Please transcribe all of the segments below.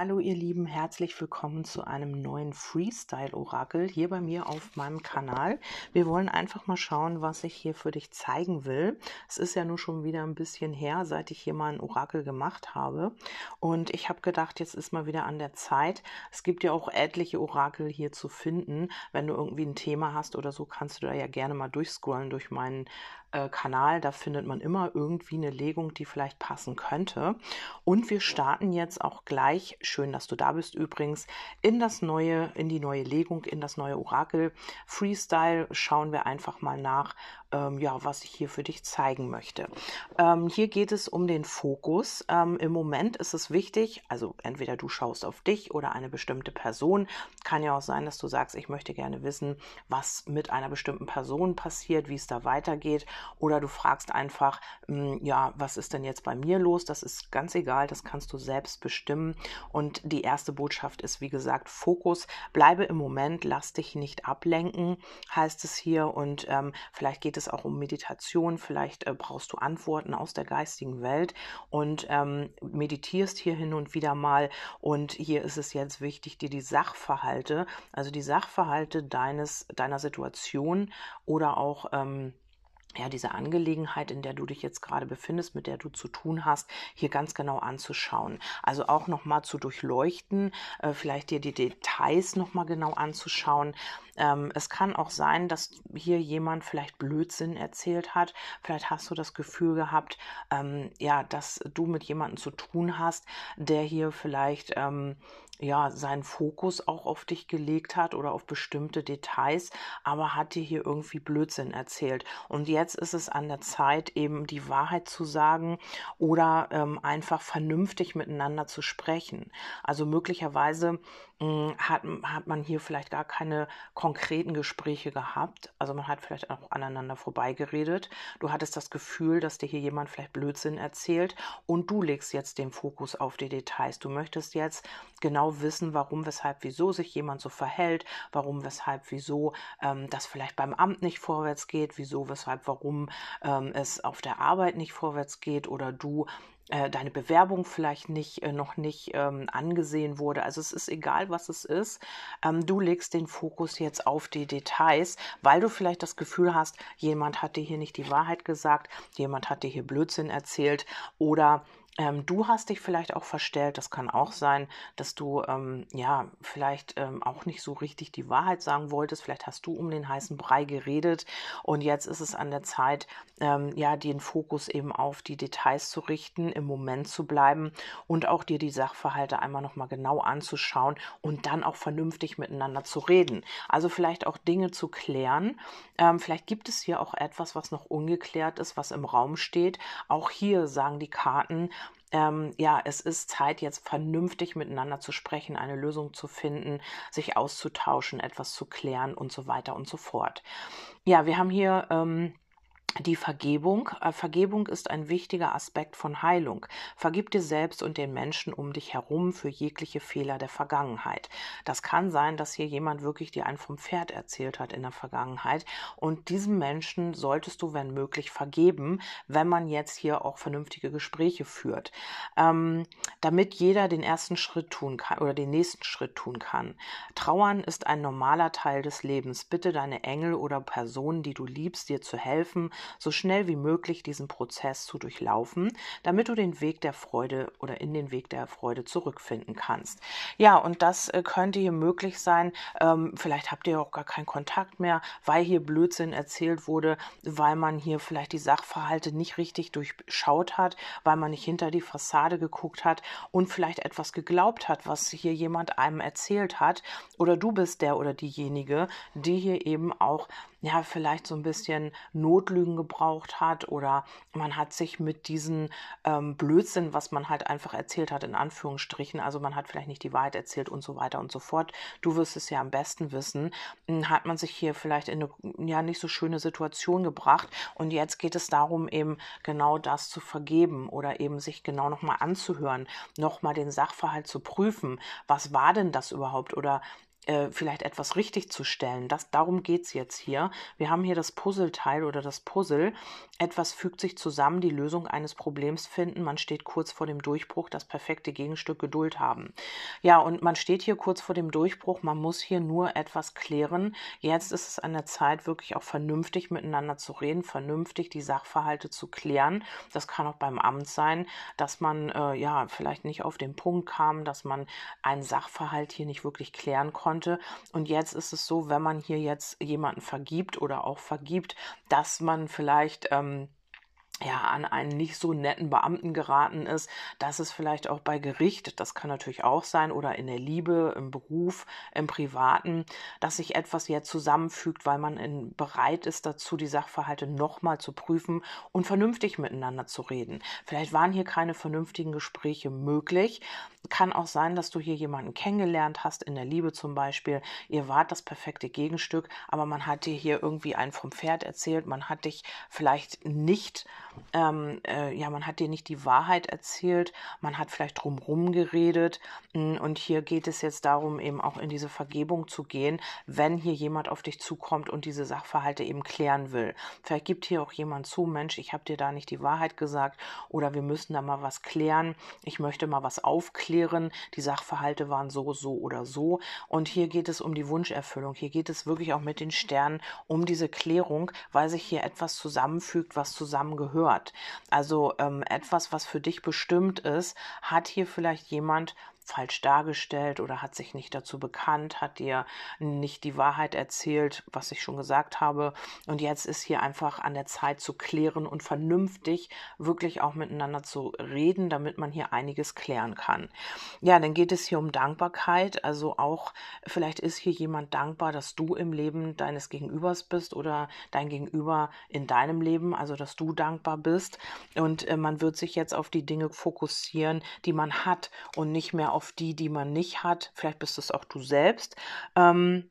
Hallo ihr Lieben, herzlich willkommen zu einem neuen Freestyle-Orakel hier bei mir auf meinem Kanal. Wir wollen einfach mal schauen, was ich hier für dich zeigen will. Es ist ja nur schon wieder ein bisschen her, seit ich hier mal ein Orakel gemacht habe. Und ich habe gedacht, jetzt ist mal wieder an der Zeit. Es gibt ja auch etliche Orakel hier zu finden. Wenn du irgendwie ein Thema hast oder so, kannst du da ja gerne mal durchscrollen durch meinen äh, Kanal. Da findet man immer irgendwie eine Legung, die vielleicht passen könnte. Und wir starten jetzt auch gleich, schön, dass du da bist übrigens, in das neue, in die neue Legung, in das neue Orakel. Freestyle schauen wir einfach mal nach, ähm, ja, was ich hier für dich zeigen möchte. Ähm, hier geht es um den Fokus. Ähm, Im Moment ist es wichtig, also entweder du schaust auf dich oder eine bestimmte Person. Kann ja auch sein, dass du sagst, ich möchte gerne wissen, was mit einer bestimmten Person passiert, wie es da weitergeht. Oder du fragst einfach, hm, ja, was ist denn jetzt bei mir los? Das ist ganz egal, das kannst du selbst bestimmen. Und die erste Botschaft ist, wie gesagt, Fokus. Bleibe im Moment, lass dich nicht ablenken, heißt es hier. Und ähm, vielleicht geht es auch um Meditation, vielleicht äh, brauchst du Antworten aus der geistigen Welt und ähm, meditierst hier hin und wieder mal. Und hier ist es jetzt wichtig, dir die Sachverhalte, also die Sachverhalte deines, deiner Situation oder auch ähm, ja, diese Angelegenheit, in der du dich jetzt gerade befindest, mit der du zu tun hast, hier ganz genau anzuschauen. Also auch nochmal zu durchleuchten, äh, vielleicht dir die Details nochmal genau anzuschauen. Ähm, es kann auch sein, dass hier jemand vielleicht Blödsinn erzählt hat. Vielleicht hast du das Gefühl gehabt, ähm, ja, dass du mit jemandem zu tun hast, der hier vielleicht ähm, ja seinen Fokus auch auf dich gelegt hat oder auf bestimmte Details, aber hat dir hier irgendwie Blödsinn erzählt. Und jetzt ist es an der Zeit, eben die Wahrheit zu sagen oder ähm, einfach vernünftig miteinander zu sprechen. Also möglicherweise mh, hm, hat, hat man hier vielleicht gar keine konkreten Gespräche gehabt. Also man hat vielleicht auch aneinander vorbeigeredet. Du hattest das Gefühl, dass dir hier jemand vielleicht Blödsinn erzählt und du legst jetzt den Fokus auf die Details. Du möchtest jetzt genau genau wissen, warum, weshalb, wieso sich jemand so verhält, warum, weshalb, wieso ähm, das vielleicht beim Amt nicht vorwärts geht, wieso, weshalb, warum ähm, es auf der Arbeit nicht vorwärts geht oder du äh, deine Bewerbung vielleicht nicht äh, noch nicht ähm, angesehen wurde. Also es ist egal, was es ist. Ähm, du legst den Fokus jetzt auf die Details, weil du vielleicht das Gefühl hast, jemand hat dir hier nicht die Wahrheit gesagt, jemand hat dir hier Blödsinn erzählt oder ähm, du hast dich vielleicht auch verstellt. Das kann auch sein, dass du ähm, ja vielleicht ähm, auch nicht so richtig die Wahrheit sagen wolltest. Vielleicht hast du um den heißen Brei geredet und jetzt ist es an der Zeit, ähm, ja, den Fokus eben auf die Details zu richten, im Moment zu bleiben und auch dir die Sachverhalte einmal nochmal genau anzuschauen und dann auch vernünftig miteinander zu reden. Also vielleicht auch Dinge zu klären. Ähm, vielleicht gibt es hier auch etwas, was noch ungeklärt ist, was im Raum steht. Auch hier sagen die Karten, ähm, ja, es ist Zeit, jetzt vernünftig miteinander zu sprechen, eine Lösung zu finden, sich auszutauschen, etwas zu klären und so weiter und so fort. Ja, wir haben hier ähm, die Vergebung. Äh, Vergebung ist ein wichtiger Aspekt von Heilung. Vergib dir selbst und den Menschen um dich herum für jegliche Fehler der Vergangenheit. Das kann sein, dass hier jemand wirklich dir einen vom Pferd erzählt hat in der Vergangenheit. Und diesem Menschen solltest du, wenn möglich, vergeben, wenn man jetzt hier auch vernünftige Gespräche führt. Ähm, damit jeder den ersten Schritt tun kann oder den nächsten Schritt tun kann. Trauern ist ein normaler Teil des Lebens. Bitte deine Engel oder Personen, die du liebst, dir zu helfen, so schnell wie möglich diesen Prozess zu durchlaufen, damit du den Weg der Freude oder in den Weg der Freude zurückfinden kannst. Ja, und das äh, könnte hier möglich sein. Ähm, vielleicht habt ihr auch gar keinen Kontakt mehr, weil hier Blödsinn erzählt wurde, weil man hier vielleicht die Sachverhalte nicht richtig durchschaut hat, weil man nicht hinter die Fassade geguckt hat und vielleicht etwas geglaubt hat, was hier jemand einem erzählt hat. Oder du bist der oder diejenige, die hier eben auch ja, vielleicht so ein bisschen Notlügen gebraucht hat oder man hat sich mit diesen ähm, Blödsinn, was man halt einfach erzählt hat, in Anführungsstrichen, also man hat vielleicht nicht die Wahrheit erzählt und so weiter und so fort. Du wirst es ja am besten wissen, hm, hat man sich hier vielleicht in eine ja nicht so schöne Situation gebracht und jetzt geht es darum, eben genau das zu vergeben oder eben sich genau nochmal anzuhören, nochmal den Sachverhalt zu prüfen. Was war denn das überhaupt oder äh, vielleicht etwas richtig zu stellen. Das, darum geht es jetzt hier. Wir haben hier das Puzzleteil oder das Puzzle. Etwas fügt sich zusammen, die Lösung eines Problems finden. Man steht kurz vor dem Durchbruch, das perfekte Gegenstück Geduld haben. Ja, und man steht hier kurz vor dem Durchbruch. Man muss hier nur etwas klären. Jetzt ist es an der Zeit, wirklich auch vernünftig miteinander zu reden, vernünftig die Sachverhalte zu klären. Das kann auch beim Amt sein, dass man äh, ja vielleicht nicht auf den Punkt kam, dass man einen Sachverhalt hier nicht wirklich klären konnte. Und jetzt ist es so, wenn man hier jetzt jemanden vergibt oder auch vergibt, dass man vielleicht ähm, ja, an einen nicht so netten Beamten geraten ist, dass es vielleicht auch bei Gericht, das kann natürlich auch sein, oder in der Liebe, im Beruf, im Privaten, dass sich etwas jetzt zusammenfügt, weil man in, bereit ist dazu, die Sachverhalte nochmal zu prüfen und vernünftig miteinander zu reden. Vielleicht waren hier keine vernünftigen Gespräche möglich. Kann auch sein, dass du hier jemanden kennengelernt hast, in der Liebe zum Beispiel. Ihr wart das perfekte Gegenstück, aber man hat dir hier irgendwie einen vom Pferd erzählt, man hat dich vielleicht nicht ähm, äh, ja, man hat dir nicht die Wahrheit erzählt, man hat vielleicht drumherum geredet. Mm, und hier geht es jetzt darum, eben auch in diese Vergebung zu gehen, wenn hier jemand auf dich zukommt und diese Sachverhalte eben klären will. Vielleicht gibt hier auch jemand zu, Mensch, ich habe dir da nicht die Wahrheit gesagt oder wir müssen da mal was klären. Ich möchte mal was aufklären. Die Sachverhalte waren so, so oder so. Und hier geht es um die Wunscherfüllung. Hier geht es wirklich auch mit den Sternen um diese Klärung, weil sich hier etwas zusammenfügt, was zusammengehört gehört. Also ähm, etwas, was für dich bestimmt ist, hat hier vielleicht jemand falsch dargestellt oder hat sich nicht dazu bekannt, hat dir nicht die Wahrheit erzählt, was ich schon gesagt habe. Und jetzt ist hier einfach an der Zeit zu klären und vernünftig wirklich auch miteinander zu reden, damit man hier einiges klären kann. Ja, dann geht es hier um Dankbarkeit. Also auch vielleicht ist hier jemand dankbar, dass du im Leben deines Gegenübers bist oder dein Gegenüber in deinem Leben, also dass du dankbar bist. Und äh, man wird sich jetzt auf die Dinge fokussieren, die man hat und nicht mehr auf auf die, die man nicht hat. Vielleicht bist es auch du selbst. Ähm,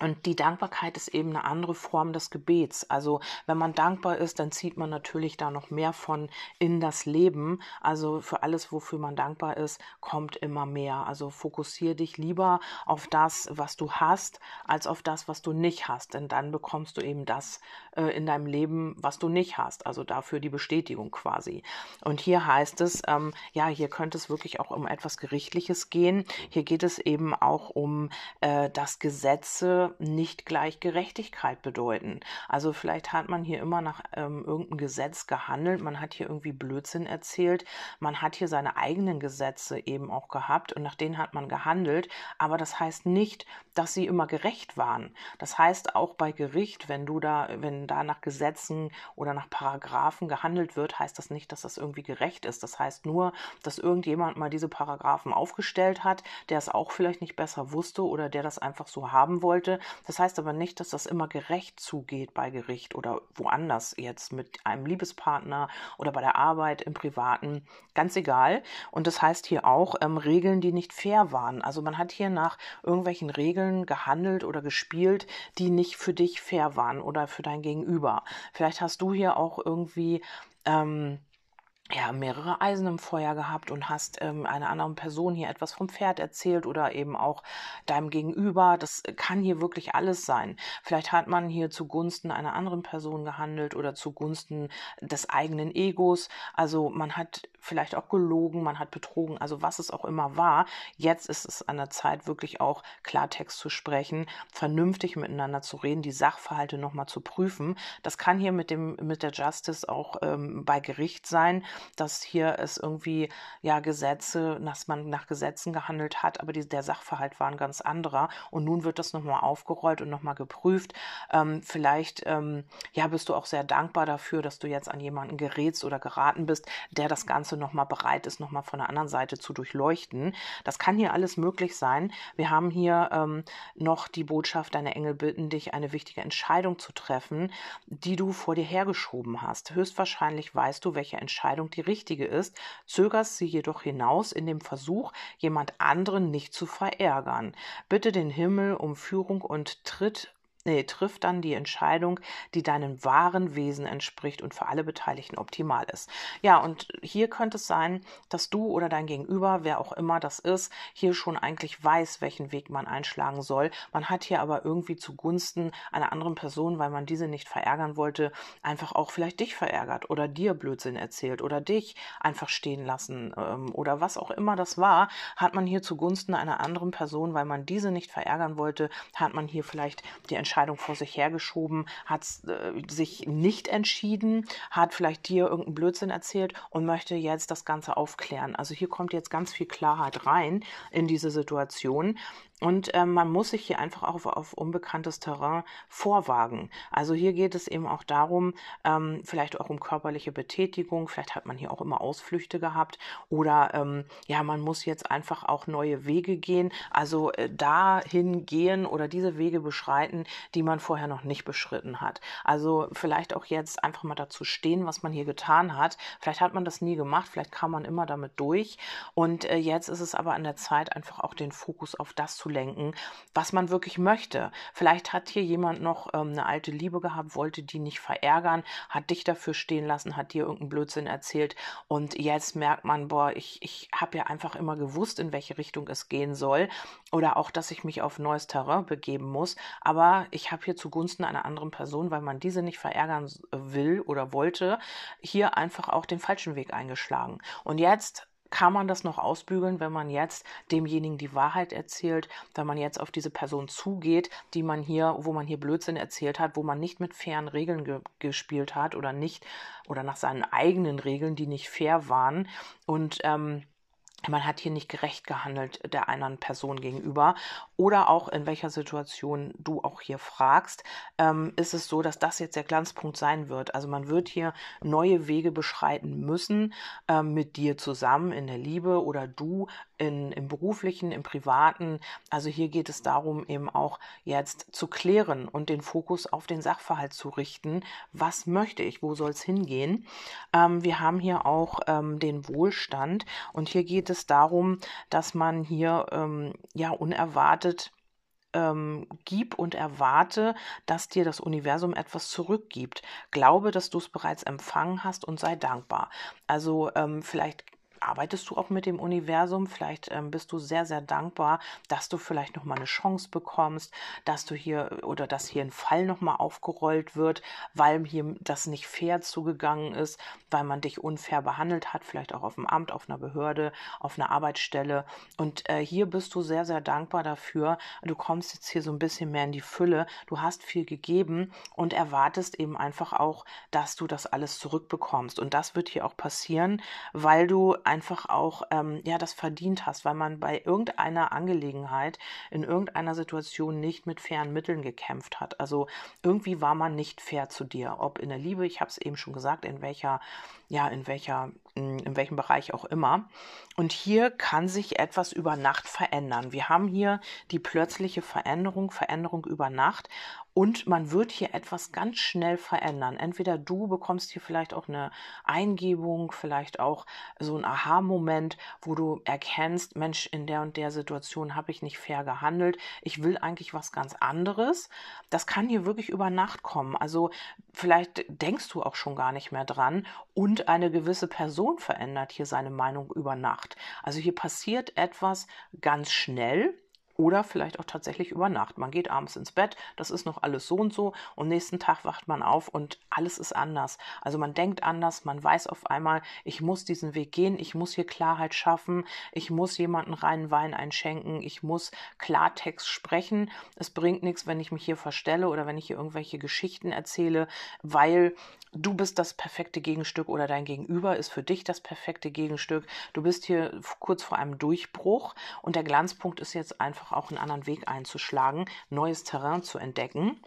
und die Dankbarkeit ist eben eine andere Form des Gebets. Also wenn man dankbar ist, dann zieht man natürlich da noch mehr von in das Leben. Also für alles, wofür man dankbar ist, kommt immer mehr. Also fokussiere dich lieber auf das, was du hast, als auf das, was du nicht hast. Denn dann bekommst du eben das äh, in deinem Leben, was du nicht hast. Also dafür die Bestätigung quasi. Und hier heißt es, ähm, ja, hier könnte es wirklich auch um etwas Gerichtliches gehen. Hier geht es eben auch um äh, das Gesetze nicht gleich Gerechtigkeit bedeuten. Also vielleicht hat man hier immer nach ähm, irgendeinem Gesetz gehandelt, man hat hier irgendwie Blödsinn erzählt, man hat hier seine eigenen Gesetze eben auch gehabt und nach denen hat man gehandelt, aber das heißt nicht, dass sie immer gerecht waren. Das heißt auch bei Gericht, wenn du da, wenn da nach Gesetzen oder nach Paragraphen gehandelt wird, heißt das nicht, dass das irgendwie gerecht ist. Das heißt nur, dass irgendjemand mal diese Paragraphen aufgestellt hat, der es auch vielleicht nicht besser wusste oder der das einfach so haben wollte das heißt aber nicht, dass das immer gerecht zugeht bei Gericht oder woanders jetzt mit einem Liebespartner oder bei der Arbeit im Privaten. Ganz egal. Und das heißt hier auch ähm, Regeln, die nicht fair waren. Also man hat hier nach irgendwelchen Regeln gehandelt oder gespielt, die nicht für dich fair waren oder für dein Gegenüber. Vielleicht hast du hier auch irgendwie ähm, ja, mehrere Eisen im Feuer gehabt und hast ähm, einer anderen Person hier etwas vom Pferd erzählt oder eben auch deinem Gegenüber. Das kann hier wirklich alles sein. Vielleicht hat man hier zugunsten einer anderen Person gehandelt oder zugunsten des eigenen Egos. Also man hat vielleicht auch gelogen, man hat betrogen, also was es auch immer war. Jetzt ist es an der Zeit, wirklich auch Klartext zu sprechen, vernünftig miteinander zu reden, die Sachverhalte nochmal zu prüfen. Das kann hier mit dem, mit der Justice auch ähm, bei Gericht sein, dass hier es irgendwie, ja, Gesetze, dass man nach Gesetzen gehandelt hat, aber die, der Sachverhalt war ein ganz anderer. Und nun wird das nochmal aufgerollt und nochmal geprüft. Ähm, vielleicht, ähm, ja, bist du auch sehr dankbar dafür, dass du jetzt an jemanden gerätst oder geraten bist, der das Ganze nochmal bereit ist, nochmal von der anderen Seite zu durchleuchten. Das kann hier alles möglich sein. Wir haben hier ähm, noch die Botschaft, deine Engel bitten dich, eine wichtige Entscheidung zu treffen, die du vor dir hergeschoben hast. Höchstwahrscheinlich weißt du, welche Entscheidung die richtige ist, zögerst sie jedoch hinaus in dem Versuch, jemand anderen nicht zu verärgern. Bitte den Himmel um Führung und tritt nee, trifft dann die Entscheidung, die deinem wahren Wesen entspricht und für alle Beteiligten optimal ist. Ja, und hier könnte es sein, dass du oder dein Gegenüber, wer auch immer das ist, hier schon eigentlich weiß, welchen Weg man einschlagen soll. Man hat hier aber irgendwie zugunsten einer anderen Person, weil man diese nicht verärgern wollte, einfach auch vielleicht dich verärgert oder dir Blödsinn erzählt oder dich einfach stehen lassen ähm, oder was auch immer das war, hat man hier zugunsten einer anderen Person, weil man diese nicht verärgern wollte, hat man hier vielleicht die Entscheidung Entscheidung vor sich hergeschoben, hat äh, sich nicht entschieden, hat vielleicht dir irgendeinen Blödsinn erzählt und möchte jetzt das Ganze aufklären. Also hier kommt jetzt ganz viel Klarheit rein in diese Situation. Und ähm, man muss sich hier einfach auch auf, auf, unbekanntes Terrain vorwagen. Also hier geht es eben auch darum, ähm, vielleicht auch um körperliche Betätigung. Vielleicht hat man hier auch immer Ausflüchte gehabt. Oder ähm, ja, man muss jetzt einfach auch neue Wege gehen. Also äh, dahin gehen oder diese Wege beschreiten, die man vorher noch nicht beschritten hat. Also vielleicht auch jetzt einfach mal dazu stehen, was man hier getan hat. Vielleicht hat man das nie gemacht. Vielleicht kam man immer damit durch. Und äh, jetzt ist es aber an der Zeit, einfach auch den Fokus auf das zu lenken, was man wirklich möchte. Vielleicht hat hier jemand noch ähm, eine alte Liebe gehabt, wollte die nicht verärgern, hat dich dafür stehen lassen, hat dir irgendeinen Blödsinn erzählt und jetzt merkt man, boah, ich, ich habe ja einfach immer gewusst, in welche Richtung es gehen soll oder auch, dass ich mich auf neues Terrain begeben muss, aber ich habe hier zugunsten einer anderen Person, weil man diese nicht verärgern will oder wollte, hier einfach auch den falschen Weg eingeschlagen. Und jetzt kann man das noch ausbügeln, wenn man jetzt demjenigen die Wahrheit erzählt, wenn man jetzt auf diese Person zugeht, die man hier, wo man hier Blödsinn erzählt hat, wo man nicht mit fairen Regeln ge gespielt hat oder nicht oder nach seinen eigenen Regeln, die nicht fair waren. Und ähm, man hat hier nicht gerecht gehandelt der anderen Person gegenüber oder auch in welcher Situation du auch hier fragst, ähm, ist es so, dass das jetzt der Glanzpunkt sein wird. Also man wird hier neue Wege beschreiten müssen ähm, mit dir zusammen in der Liebe oder du in, im beruflichen, im privaten. Also hier geht es darum, eben auch jetzt zu klären und den Fokus auf den Sachverhalt zu richten. Was möchte ich? Wo soll es hingehen? Ähm, wir haben hier auch ähm, den Wohlstand und hier geht es darum, dass man hier ähm, ja unerwartet ähm, gib und erwarte, dass dir das Universum etwas zurückgibt. Glaube, dass du es bereits empfangen hast und sei dankbar. Also ähm, vielleicht arbeitest du auch mit dem Universum. Vielleicht ähm, bist du sehr, sehr dankbar, dass du vielleicht nochmal eine Chance bekommst, dass du hier oder dass hier ein Fall nochmal aufgerollt wird, weil hier das nicht fair zugegangen ist, weil man dich unfair behandelt hat, vielleicht auch auf dem Amt, auf einer Behörde, auf einer Arbeitsstelle. Und äh, hier bist du sehr, sehr dankbar dafür. Du kommst jetzt hier so ein bisschen mehr in die Fülle. Du hast viel gegeben und erwartest eben einfach auch, dass du das alles zurückbekommst. Und das wird hier auch passieren, weil du einfach auch ähm, ja das verdient hast, weil man bei irgendeiner Angelegenheit in irgendeiner Situation nicht mit fairen Mitteln gekämpft hat. Also irgendwie war man nicht fair zu dir, ob in der Liebe, ich habe es eben schon gesagt, in welcher ja in welcher in welchem Bereich auch immer. Und hier kann sich etwas über Nacht verändern. Wir haben hier die plötzliche Veränderung, Veränderung über Nacht und man wird hier etwas ganz schnell verändern. Entweder du bekommst hier vielleicht auch eine Eingebung, vielleicht auch so ein Aha-Moment, wo du erkennst, Mensch, in der und der Situation habe ich nicht fair gehandelt. Ich will eigentlich was ganz anderes. Das kann hier wirklich über Nacht kommen. Also vielleicht denkst du auch schon gar nicht mehr dran und eine gewisse Person verändert hier seine Meinung über Nacht. Also hier passiert etwas ganz schnell oder vielleicht auch tatsächlich über Nacht. Man geht abends ins Bett, das ist noch alles so und so und nächsten Tag wacht man auf und alles ist anders. Also man denkt anders, man weiß auf einmal, ich muss diesen Weg gehen, ich muss hier Klarheit schaffen, ich muss jemanden reinen Wein einschenken, ich muss Klartext sprechen. Es bringt nichts, wenn ich mich hier verstelle oder wenn ich hier irgendwelche Geschichten erzähle, weil du bist das perfekte Gegenstück oder dein Gegenüber ist für dich das perfekte Gegenstück. Du bist hier kurz vor einem Durchbruch und der Glanzpunkt ist jetzt einfach auch einen anderen Weg einzuschlagen, neues Terrain zu entdecken.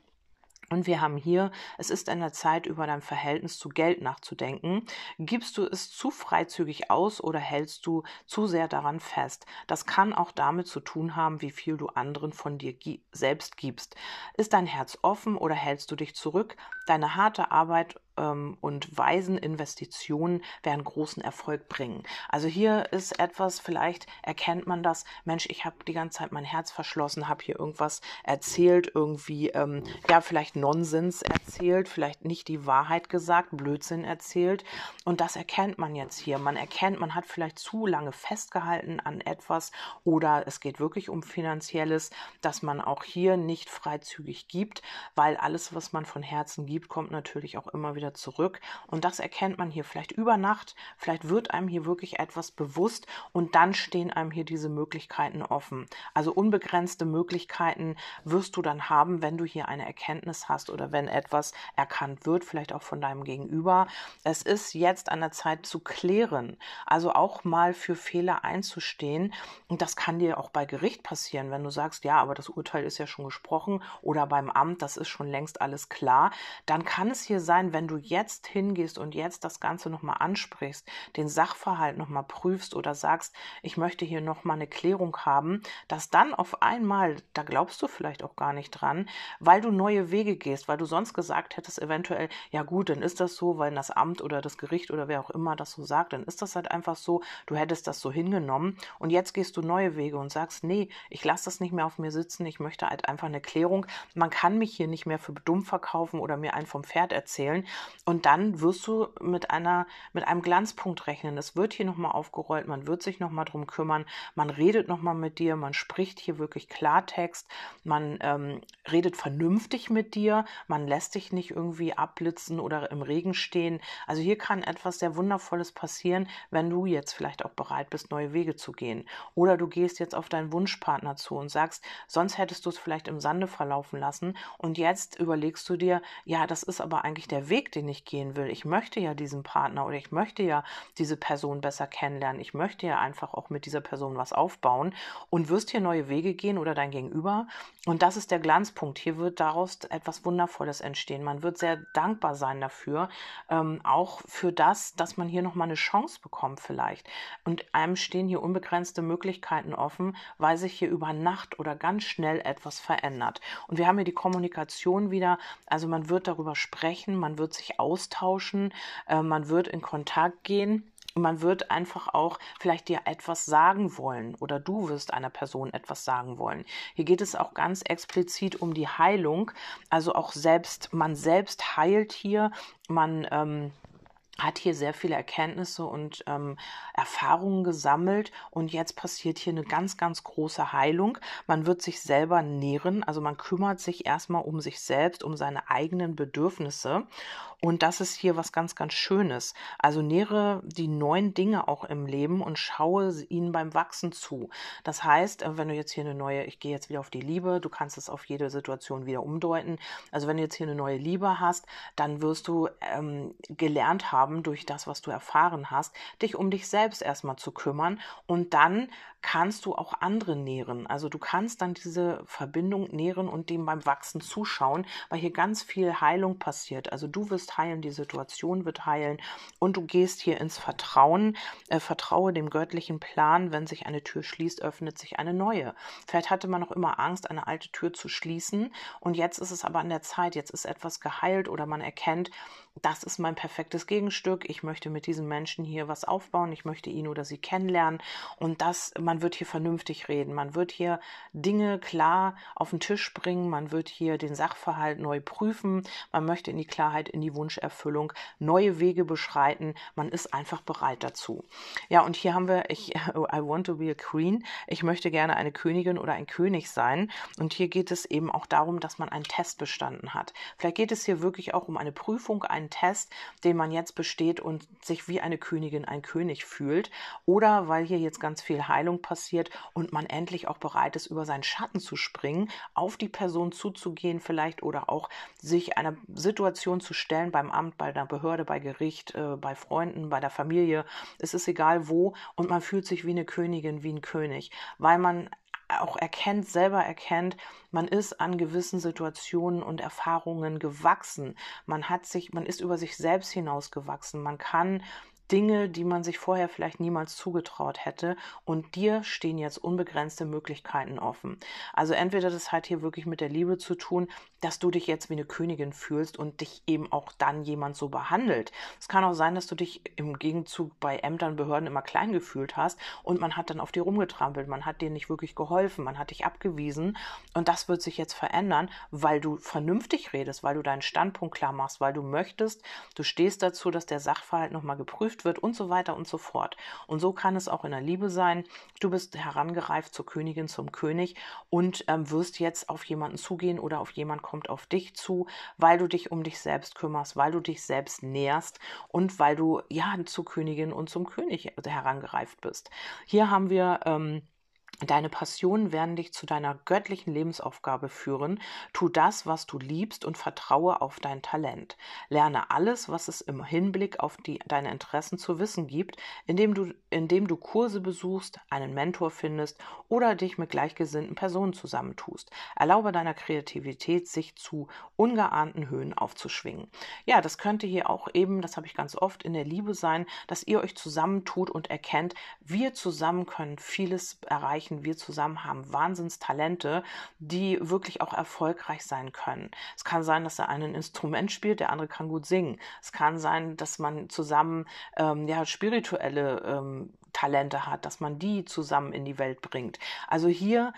Und wir haben hier, es ist an der Zeit, über dein Verhältnis zu Geld nachzudenken. Gibst du es zu freizügig aus oder hältst du zu sehr daran fest? Das kann auch damit zu tun haben, wie viel du anderen von dir selbst gibst. Ist dein Herz offen oder hältst du dich zurück? Deine harte Arbeit ähm, und weisen Investitionen werden großen Erfolg bringen. Also hier ist etwas, vielleicht erkennt man das, Mensch, ich habe die ganze Zeit mein Herz verschlossen, habe hier irgendwas erzählt, irgendwie, ähm, ja, vielleicht Nonsens erzählt, vielleicht nicht die Wahrheit gesagt, Blödsinn erzählt. Und das erkennt man jetzt hier. Man erkennt, man hat vielleicht zu lange festgehalten an etwas oder es geht wirklich um finanzielles, dass man auch hier nicht freizügig gibt, weil alles, was man von Herzen gibt, kommt natürlich auch immer wieder zurück. Und das erkennt man hier vielleicht über Nacht. Vielleicht wird einem hier wirklich etwas bewusst und dann stehen einem hier diese Möglichkeiten offen. Also unbegrenzte Möglichkeiten wirst du dann haben, wenn du hier eine Erkenntnis hast oder wenn etwas erkannt wird, vielleicht auch von deinem Gegenüber. Es ist jetzt an der Zeit zu klären, also auch mal für Fehler einzustehen. Und das kann dir auch bei Gericht passieren, wenn du sagst, ja, aber das Urteil ist ja schon gesprochen oder beim Amt, das ist schon längst alles klar. Dann kann es hier sein, wenn du jetzt hingehst und jetzt das Ganze nochmal ansprichst, den Sachverhalt nochmal prüfst oder sagst, ich möchte hier nochmal eine Klärung haben, dass dann auf einmal, da glaubst du vielleicht auch gar nicht dran, weil du neue Wege gehst, weil du sonst gesagt hättest, eventuell, ja gut, dann ist das so, weil das Amt oder das Gericht oder wer auch immer das so sagt, dann ist das halt einfach so, du hättest das so hingenommen und jetzt gehst du neue Wege und sagst, nee, ich lasse das nicht mehr auf mir sitzen, ich möchte halt einfach eine Klärung. Man kann mich hier nicht mehr für dumm verkaufen oder mir einen vom Pferd erzählen und dann wirst du mit einer mit einem Glanzpunkt rechnen. Es wird hier nochmal aufgerollt, man wird sich nochmal drum kümmern, man redet nochmal mit dir, man spricht hier wirklich Klartext, man ähm, redet vernünftig mit dir, man lässt dich nicht irgendwie abblitzen oder im Regen stehen. Also hier kann etwas sehr Wundervolles passieren, wenn du jetzt vielleicht auch bereit bist, neue Wege zu gehen. Oder du gehst jetzt auf deinen Wunschpartner zu und sagst, sonst hättest du es vielleicht im Sande verlaufen lassen und jetzt überlegst du dir, ja, das ist aber eigentlich der Weg, den ich gehen will. Ich möchte ja diesen Partner oder ich möchte ja diese Person besser kennenlernen. Ich möchte ja einfach auch mit dieser Person was aufbauen und wirst hier neue Wege gehen oder dein Gegenüber. Und das ist der Glanzpunkt. Hier wird daraus etwas Wundervolles entstehen. Man wird sehr dankbar sein dafür, ähm, auch für das, dass man hier nochmal eine Chance bekommt vielleicht. Und einem stehen hier unbegrenzte Möglichkeiten offen, weil sich hier über Nacht oder ganz schnell etwas verändert. Und wir haben hier die Kommunikation wieder. Also man wird darüber sprechen, man wird sich austauschen, äh, man wird in Kontakt gehen man wird einfach auch vielleicht dir etwas sagen wollen oder du wirst einer Person etwas sagen wollen. Hier geht es auch ganz explizit um die Heilung. Also auch selbst, man selbst heilt hier, man ähm, hat hier sehr viele Erkenntnisse und ähm, Erfahrungen gesammelt und jetzt passiert hier eine ganz, ganz große Heilung. Man wird sich selber nähren, also man kümmert sich erstmal um sich selbst, um seine eigenen Bedürfnisse und das ist hier was ganz, ganz Schönes. Also nähere die neuen Dinge auch im Leben und schaue ihnen beim Wachsen zu. Das heißt, äh, wenn du jetzt hier eine neue, ich gehe jetzt wieder auf die Liebe, du kannst es auf jede Situation wieder umdeuten. Also wenn du jetzt hier eine neue Liebe hast, dann wirst du ähm, gelernt haben durch das, was du erfahren hast, dich um dich selbst erstmal zu kümmern und dann kannst du auch andere nähren. Also du kannst dann diese Verbindung nähren und dem beim Wachsen zuschauen, weil hier ganz viel Heilung passiert. Also du wirst heilen, die Situation wird heilen und du gehst hier ins Vertrauen. Äh, vertraue dem göttlichen Plan, wenn sich eine Tür schließt, öffnet sich eine neue. Vielleicht hatte man noch immer Angst, eine alte Tür zu schließen und jetzt ist es aber an der Zeit, jetzt ist etwas geheilt oder man erkennt, das ist mein perfektes Gegenstück. Ich möchte mit diesem Menschen hier was aufbauen. Ich möchte ihn oder sie kennenlernen. Und das, man wird hier vernünftig reden. Man wird hier Dinge klar auf den Tisch bringen. Man wird hier den Sachverhalt neu prüfen. Man möchte in die Klarheit, in die Wunscherfüllung neue Wege beschreiten. Man ist einfach bereit dazu. Ja, und hier haben wir, ich, I want to be a queen. Ich möchte gerne eine Königin oder ein König sein. Und hier geht es eben auch darum, dass man einen Test bestanden hat. Vielleicht geht es hier wirklich auch um eine Prüfung, ein einen Test, den man jetzt besteht und sich wie eine Königin, ein König fühlt. Oder weil hier jetzt ganz viel Heilung passiert und man endlich auch bereit ist, über seinen Schatten zu springen, auf die Person zuzugehen vielleicht oder auch sich einer Situation zu stellen beim Amt, bei der Behörde, bei Gericht, äh, bei Freunden, bei der Familie. Es ist egal wo und man fühlt sich wie eine Königin, wie ein König, weil man auch erkennt, selber erkennt, man ist an gewissen Situationen und Erfahrungen gewachsen. Man hat sich, man ist über sich selbst hinausgewachsen. Man kann Dinge, die man sich vorher vielleicht niemals zugetraut hätte. Und dir stehen jetzt unbegrenzte Möglichkeiten offen. Also entweder das hat hier wirklich mit der Liebe zu tun, dass du dich jetzt wie eine Königin fühlst und dich eben auch dann jemand so behandelt. Es kann auch sein, dass du dich im Gegenzug bei Ämtern, Behörden immer klein gefühlt hast und man hat dann auf dir rumgetrampelt, man hat dir nicht wirklich geholfen, man hat dich abgewiesen und das wird sich jetzt verändern, weil du vernünftig redest, weil du deinen Standpunkt klar machst, weil du möchtest, du stehst dazu, dass der Sachverhalt nochmal geprüft wird und so weiter und so fort. Und so kann es auch in der Liebe sein. Du bist herangereift zur Königin, zum König und ähm, wirst jetzt auf jemanden zugehen oder auf jemanden kommt auf dich zu, weil du dich um dich selbst kümmerst, weil du dich selbst nährst und weil du ja zur Königin und zum König herangereift bist. Hier haben wir ähm, Deine Passionen werden dich zu deiner göttlichen Lebensaufgabe führen. Tu das, was du liebst und vertraue auf dein Talent. Lerne alles, was es im Hinblick auf die, deine Interessen zu wissen gibt, indem du, indem du Kurse besuchst, einen Mentor findest oder dich mit gleichgesinnten Personen zusammentust. Erlaube deiner Kreativität, sich zu ungeahnten Höhen aufzuschwingen. Ja, das könnte hier auch eben, das habe ich ganz oft in der Liebe sein, dass ihr euch zusammentut und erkennt, wir zusammen können vieles erreichen erreichen. Wir zusammen haben Wahnsinnstalente, die wirklich auch erfolgreich sein können. Es kann sein, dass er ein Instrument spielt, der andere kann gut singen. Es kann sein, dass man zusammen ähm, ja, spirituelle ähm, Talente hat, dass man die zusammen in die Welt bringt. Also hier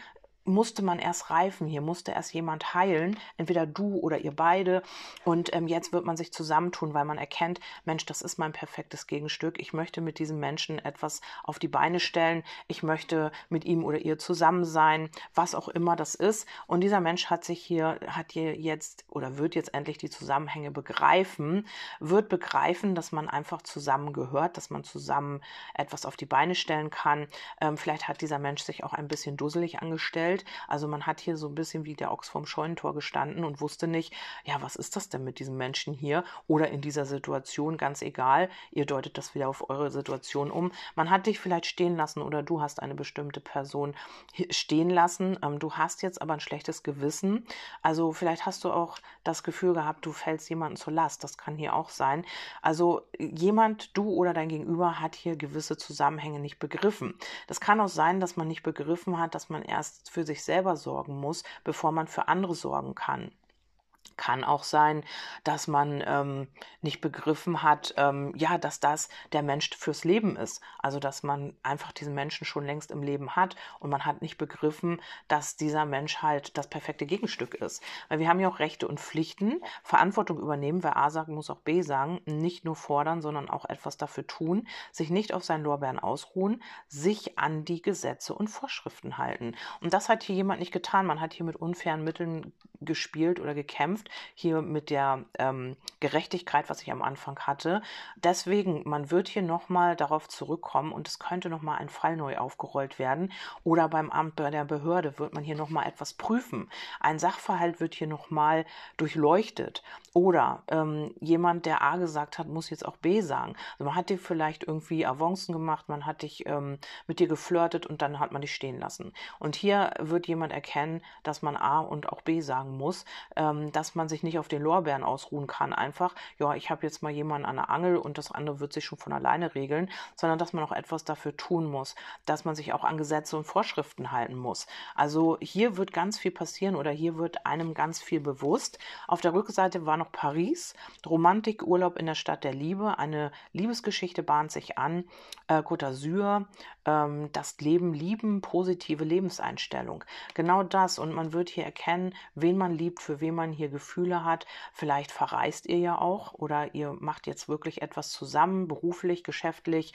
musste man erst reifen, hier musste erst jemand heilen, entweder du oder ihr beide. Und ähm, jetzt wird man sich zusammentun, weil man erkennt, Mensch, das ist mein perfektes Gegenstück. Ich möchte mit diesem Menschen etwas auf die Beine stellen. Ich möchte mit ihm oder ihr zusammen sein, was auch immer das ist. Und dieser Mensch hat sich hier, hat hier jetzt oder wird jetzt endlich die Zusammenhänge begreifen, wird begreifen, dass man einfach zusammen gehört, dass man zusammen etwas auf die Beine stellen kann. Ähm, vielleicht hat dieser Mensch sich auch ein bisschen dusselig angestellt gestellt. Also man hat hier so ein bisschen wie der Ochs vorm Scheunentor gestanden und wusste nicht, ja, was ist das denn mit diesem Menschen hier oder in dieser Situation, ganz egal. Ihr deutet das wieder auf eure Situation um. Man hat dich vielleicht stehen lassen oder du hast eine bestimmte Person stehen lassen. Ähm, du hast jetzt aber ein schlechtes Gewissen. Also vielleicht hast du auch das Gefühl gehabt, du fällst jemanden zur Last. Das kann hier auch sein. Also jemand, du oder dein Gegenüber hat hier gewisse Zusammenhänge nicht begriffen. Das kann auch sein, dass man nicht begriffen hat, dass man erst für sich selber sorgen muss, bevor man für andere sorgen kann. Kann auch sein, dass man ähm, nicht begriffen hat, ähm, ja, dass das der Mensch fürs Leben ist. Also, dass man einfach diesen Menschen schon längst im Leben hat und man hat nicht begriffen, dass dieser Mensch halt das perfekte Gegenstück ist. Weil wir haben ja auch Rechte und Pflichten, Verantwortung übernehmen. Wer A sagt, muss auch B sagen. Nicht nur fordern, sondern auch etwas dafür tun, sich nicht auf seinen Lorbeeren ausruhen, sich an die Gesetze und Vorschriften halten. Und das hat hier jemand nicht getan. Man hat hier mit unfairen Mitteln gespielt oder gekämpft hier mit der ähm, Gerechtigkeit, was ich am Anfang hatte. Deswegen, man wird hier nochmal darauf zurückkommen und es könnte nochmal ein Fall neu aufgerollt werden. Oder beim Amt bei der Behörde wird man hier nochmal etwas prüfen. Ein Sachverhalt wird hier nochmal durchleuchtet. Oder ähm, jemand, der A gesagt hat, muss jetzt auch B sagen. Also man hat dir vielleicht irgendwie Avancen gemacht, man hat dich ähm, mit dir geflirtet und dann hat man dich stehen lassen. Und hier wird jemand erkennen, dass man A und auch B sagen muss, ähm, dass man sich nicht auf den Lorbeeren ausruhen kann. Einfach, ja, ich habe jetzt mal jemanden an der Angel und das andere wird sich schon von alleine regeln, sondern dass man auch etwas dafür tun muss, dass man sich auch an Gesetze und Vorschriften halten muss. Also hier wird ganz viel passieren oder hier wird einem ganz viel bewusst. Auf der Rückseite war noch Paris, Romantik, Urlaub in der Stadt der Liebe, eine Liebesgeschichte bahnt sich an, äh, Côte d'Azur, ähm, das Leben lieben, positive Lebenseinstellung. Genau das und man wird hier erkennen, wen man liebt, für wen man hier Gefühle hat. Vielleicht verreist ihr ja auch oder ihr macht jetzt wirklich etwas zusammen, beruflich, geschäftlich.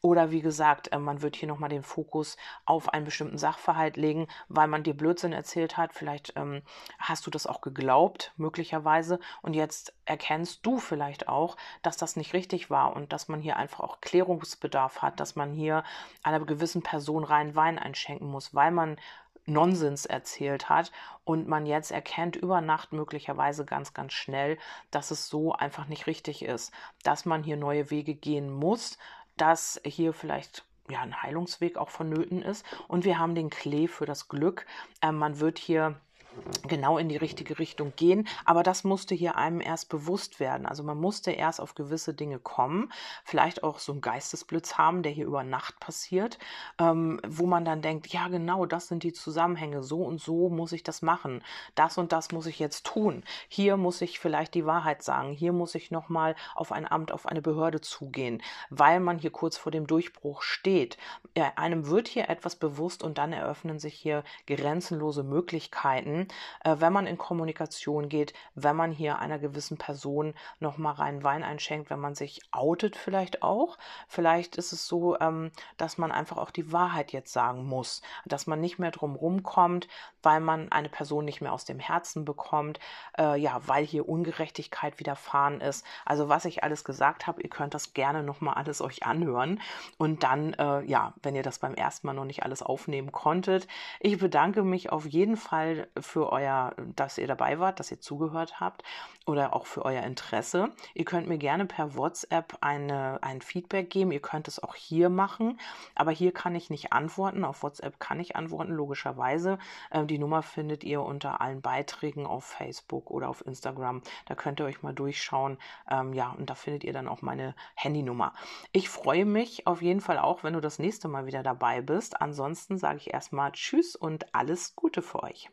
Oder wie gesagt, äh, man wird hier nochmal den Fokus auf einen bestimmten Sachverhalt legen, weil man dir Blödsinn erzählt hat. Vielleicht ähm, hast du das auch geglaubt, möglicherweise. Und jetzt erkennst du vielleicht auch, dass das nicht richtig war und dass man hier einfach auch Klärungsbedarf hat, dass man hier einer gewissen Person rein Wein einschenken muss, weil man Nonsens erzählt hat und man jetzt erkennt über Nacht möglicherweise ganz, ganz schnell, dass es so einfach nicht richtig ist, dass man hier neue Wege gehen muss, dass hier vielleicht ja, ein Heilungsweg auch vonnöten ist. Und wir haben den Klee für das Glück. Ähm, man wird hier genau in die richtige Richtung gehen. Aber das musste hier einem erst bewusst werden. Also man musste erst auf gewisse Dinge kommen, vielleicht auch so einen Geistesblitz haben, der hier über Nacht passiert, ähm, wo man dann denkt, ja genau, das sind die Zusammenhänge, so und so muss ich das machen, das und das muss ich jetzt tun. Hier muss ich vielleicht die Wahrheit sagen, hier muss ich nochmal auf ein Amt, auf eine Behörde zugehen, weil man hier kurz vor dem Durchbruch steht. Ja, einem wird hier etwas bewusst und dann eröffnen sich hier grenzenlose Möglichkeiten, äh, wenn man in Kommunikation geht, wenn man hier einer gewissen Person nochmal rein Wein einschenkt, wenn man sich outet vielleicht auch. Vielleicht ist es so, ähm, dass man einfach auch die Wahrheit jetzt sagen muss, dass man nicht mehr drum rumkommt, weil man eine Person nicht mehr aus dem Herzen bekommt, äh, ja, weil hier Ungerechtigkeit widerfahren ist. Also was ich alles gesagt habe, ihr könnt das gerne nochmal alles euch anhören und dann, äh, ja, wenn ihr das beim ersten Mal noch nicht alles aufnehmen konntet, ich bedanke mich auf jeden Fall für euer dass ihr dabei wart, dass ihr zugehört habt oder auch für euer Interesse. Ihr könnt mir gerne per WhatsApp eine, ein Feedback geben. Ihr könnt es auch hier machen, aber hier kann ich nicht antworten. Auf WhatsApp kann ich antworten, logischerweise. Ähm, die Nummer findet ihr unter allen Beiträgen auf Facebook oder auf Instagram. Da könnt ihr euch mal durchschauen. Ähm, ja, und da findet ihr dann auch meine Handynummer. Ich freue mich auf jeden Fall auch, wenn du das nächste Mal wieder dabei bist. Ansonsten sage ich erstmal Tschüss und alles Gute für euch.